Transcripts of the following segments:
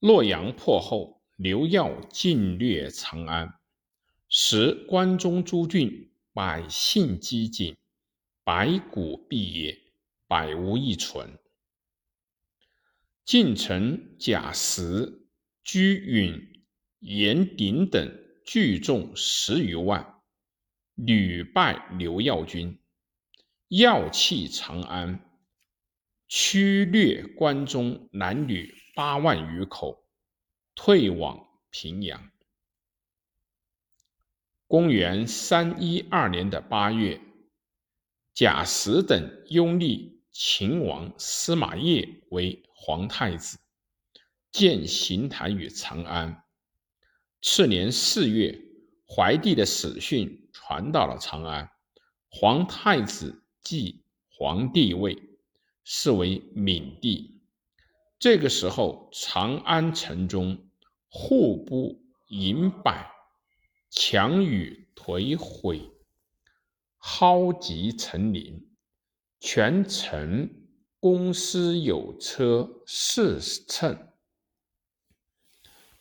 洛阳破后，刘耀进略长安，使关中诸郡百姓饥馑，百谷毕业，百无一存。晋臣贾石、居允、严鼎等聚众十余万，屡败刘耀军，要弃长安。驱掠关中男女八万余口，退往平阳。公元三一二年的八月，贾石等拥立秦王司马业为皇太子，建行台于长安。次年四月，怀帝的死讯传到了长安，皇太子继皇帝位。是为闽地。这个时候，长安城中户部营百，墙宇颓毁，蒿棘成林，全城公司有车四乘。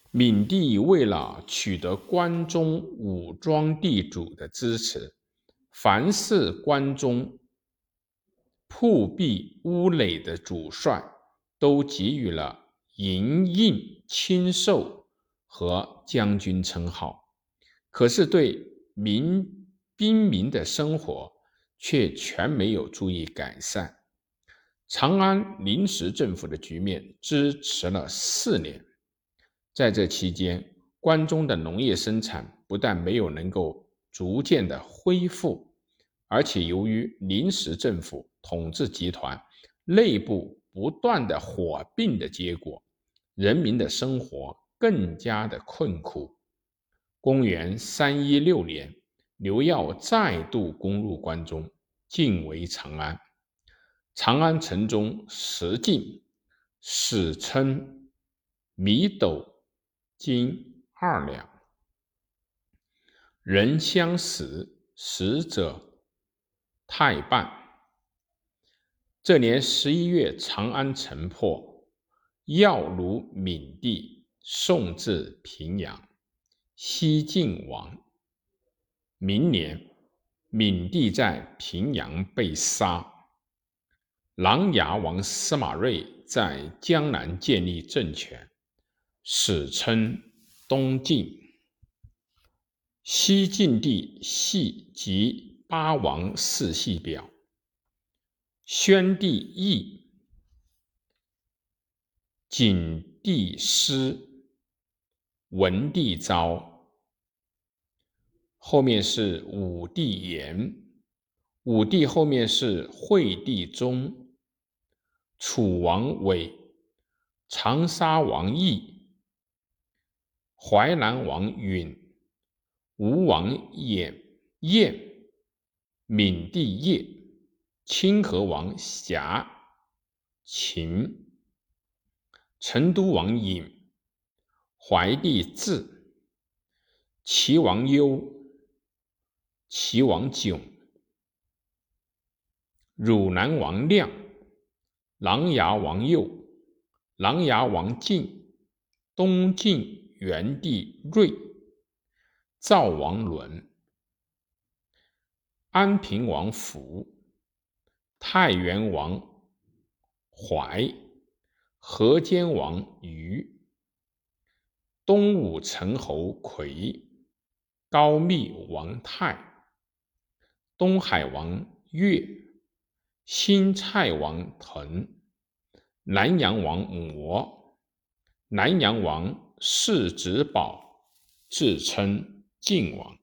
闵帝为了取得关中武装地主的支持，凡是关中。铺壁屋垒的主帅都给予了营印亲授和将军称号，可是对民兵民的生活却全没有注意改善。长安临时政府的局面支持了四年，在这期间，关中的农业生产不但没有能够逐渐的恢复，而且由于临时政府。统治集团内部不断的火并的结果，人民的生活更加的困苦。公元三一六年，刘耀再度攻入关中，进围长安。长安城中食尽，史称米斗金二两，人相食，死者太半。这年十一月，长安城破，要虏闽地，送至平阳。西晋亡。明年，闽地在平阳被杀。琅琊王司马睿在江南建立政权，史称东晋。西晋帝系及八王世系表。宣帝义，景帝师，文帝昭，后面是武帝炎，武帝后面是惠帝宗，楚王伟，长沙王义，淮南王允，吴王衍彦，闵帝业。清河王霞，秦，成都王尹，怀帝志，齐王忧，齐王炯，汝南王亮，琅琊王右，琅琊王进，东晋元帝睿，赵王伦，安平王福。太原王怀，河间王虞，东武陈侯魁，高密王泰，东海王岳，新蔡王腾，南阳王模，南阳王世子宝，自称晋王。